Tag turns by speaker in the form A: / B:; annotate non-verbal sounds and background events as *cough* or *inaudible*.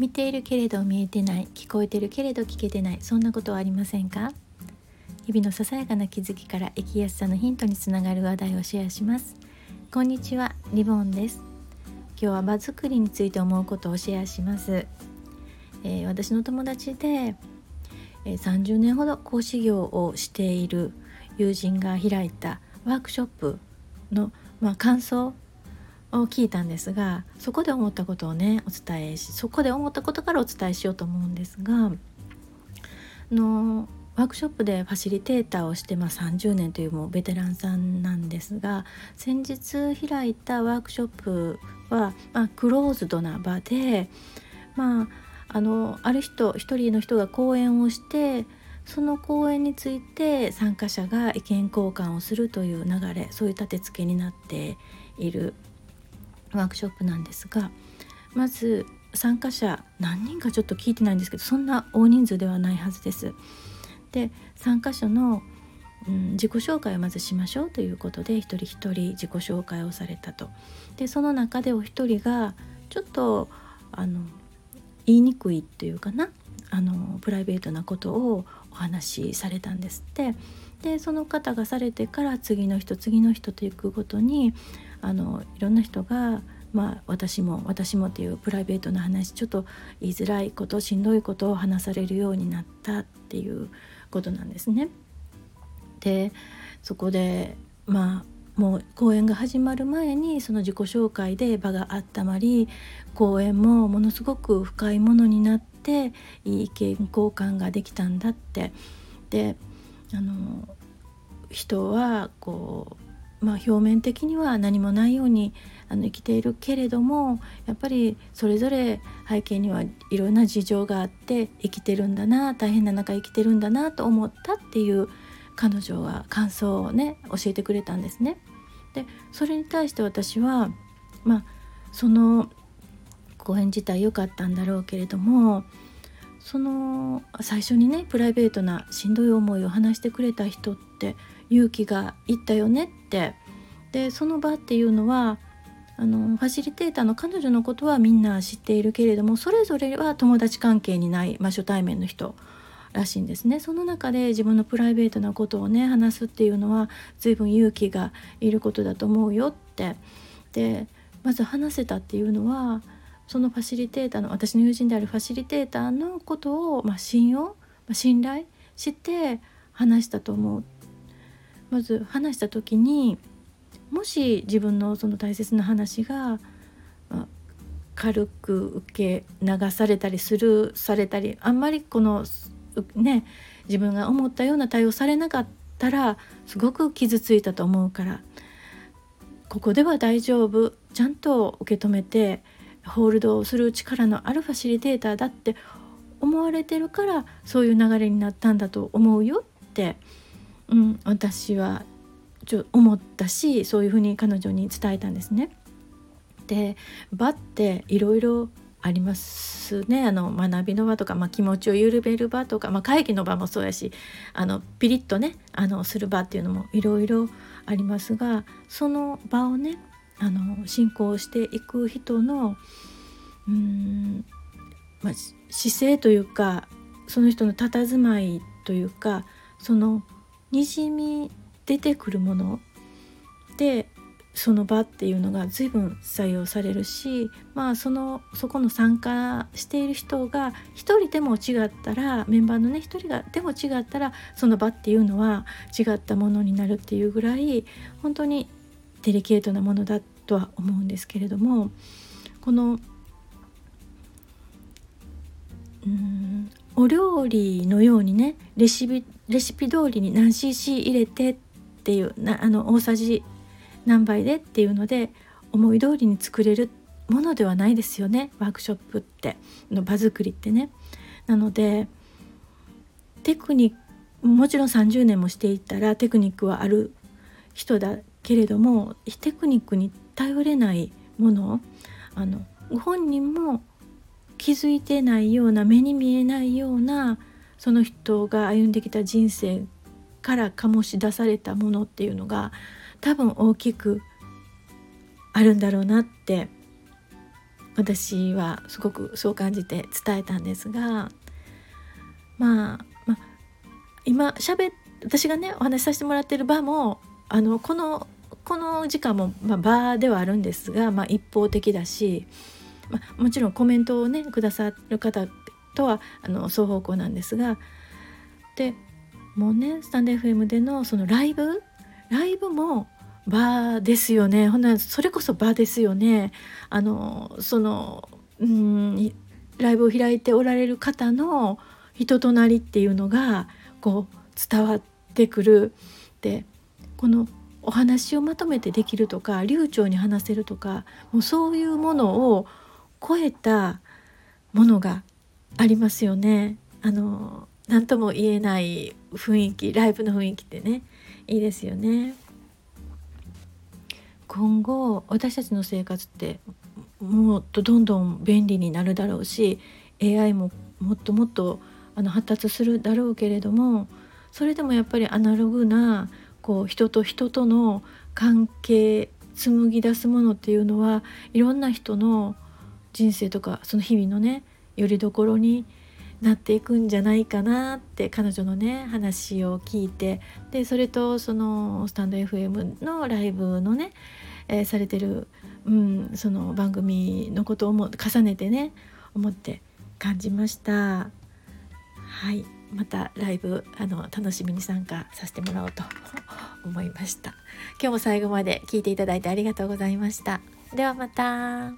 A: 見ているけれど見えてない聞こえてるけれど聞けてないそんなことはありませんか？日々のささやかな気づきから生きやすさのヒントにつながる話題をシェアします。こんにちはリボンです。今日は場作りについて思うことをシェアします、えー、私の友達で、えー、30年ほど講師業をしている友人が開いたワークショップの、まあ、感想を聞いたんですがそこで思ったことをねお伝えしそこで思ったことからお伝えしようと思うんですがのワークショップでファシリテーターをして、まあ、30年というもうベテランさんなんですが先日開いたワークショップは、まあ、クローズドな場で、まあ、あのある人一人の人が講演をしてその講演について参加者が意見交換をするという流れそういう立て付けになっているワークショップなんですがまず参加者何人かちょっと聞いてないんですけどそんな大人数ではないはずです。で参加者の、うん、自己紹介をまずしましょうということで一人一人自己紹介をされたと。でその中でお一人がちょっとあの言いにくいというかなあのプライベートなことをお話しされたんですって。でその方がされてから次の人次の人と行くごとにあのいろんな人がまあ、私も私もっていうプライベートな話ちょっと言いづらいことしんどいことを話されるようになったっていうことなんですね。でそこでまあもう講演が始まる前にその自己紹介で場が温まり講演もものすごく深いものになっていい意見交換ができたんだってであの人はこうまあ、表面的には何もないようにあの生きているけれどもやっぱりそれぞれ背景にはいろんな事情があって生きてるんだな大変な中生きてるんだなと思ったっていう彼女は感想をね教えてくれたんですね。でそれに対して私はまあその講演自体良かったんだろうけれどもその最初にねプライベートなしんどい思いを話してくれた人って勇気がいったよねって。でその場っていうのはあのファシリテーターの彼女のことはみんな知っているけれどもそれぞれは友達関係にない、まあ、初対面の人らしいんですね。その中で自分のプライベートなことをね話すっていうのは随分勇気がいることだと思うよって。でまず話せたっていうのはそのファシリテーターの私の友人であるファシリテーターのことを、まあ、信用、まあ、信頼して話したと思う。まず話した時にもし自分のその大切な話が、まあ、軽く受け流されたりするされたりあんまりこのね自分が思ったような対応されなかったらすごく傷ついたと思うからここでは大丈夫。ちゃんと受け止めてホールドをする力のあるファシリテーターだって思われてるからそういう流れになったんだと思うよってうん、私はちょ思ったしそういうふうに彼女に伝えたんですね。で場っていろいろありますねあの学びの場とか、まあ、気持ちを緩める場とか、まあ、会議の場もそうやしあのピリッとねあのする場っていうのもいろいろありますがその場をねあの進行していく人のうん、まあ、姿勢というかその人の佇まいというかそのにじみ出てくるものでその場っていうのが随分採用されるしまあそのそこの参加している人が一人でも違ったらメンバーのね一人がでも違ったらその場っていうのは違ったものになるっていうぐらい本当にデリケートなものだとは思うんですけれどもこのうんお料理のようにねレシピレシピ通りに何 cc 入れてっていうなあの大さじ何杯でっていうので思い通りに作れるものではないですよねワークショップっての場作りってね。なのでテクニックもちろん30年もしていたらテクニックはある人だけれどもテクニックに頼れないものあのご本人も気づいてないような目に見えないようなその人が歩んできた人生から醸し出されたものっていうのが多分大きくあるんだろうなって私はすごくそう感じて伝えたんですがまあ、まあ、今しゃべ私がねお話しさせてもらってる場もあのこのこの時間も、まあ、場ではあるんですが、まあ、一方的だし、まあ、もちろんコメントをねくださる方とはあの双方向なんですがでもうねスタンド FM でのそのライブ？ライブも場ですよね。ほんなそれこそ場ですよね。あのそのうんライブを開いておられる方の人となりっていうのがこう伝わってくる。でこのお話をまとめてできるとか流暢に話せるとかもうそういうものを超えたものがありますよね。あの何とも言えない雰囲気ライブの雰囲気ってねいいですよね。今後私たちの生活ってもっとどんどん便利になるだろうし AI ももっともっとあの発達するだろうけれどもそれでもやっぱりアナログなこう人と人との関係紡ぎ出すものっていうのはいろんな人の人生とかその日々のねよりどころになっていくんじゃないかなって彼女のね話を聞いてでそれとそのスタンド FM のライブのね、えー、されてる、うん、その番組のことをも重ねてね思って感じました。はいまたライブあの楽しみに参加させてもらおうと *laughs* 思いました。今日も最後まで聞いていただいてありがとうございました。ではまた。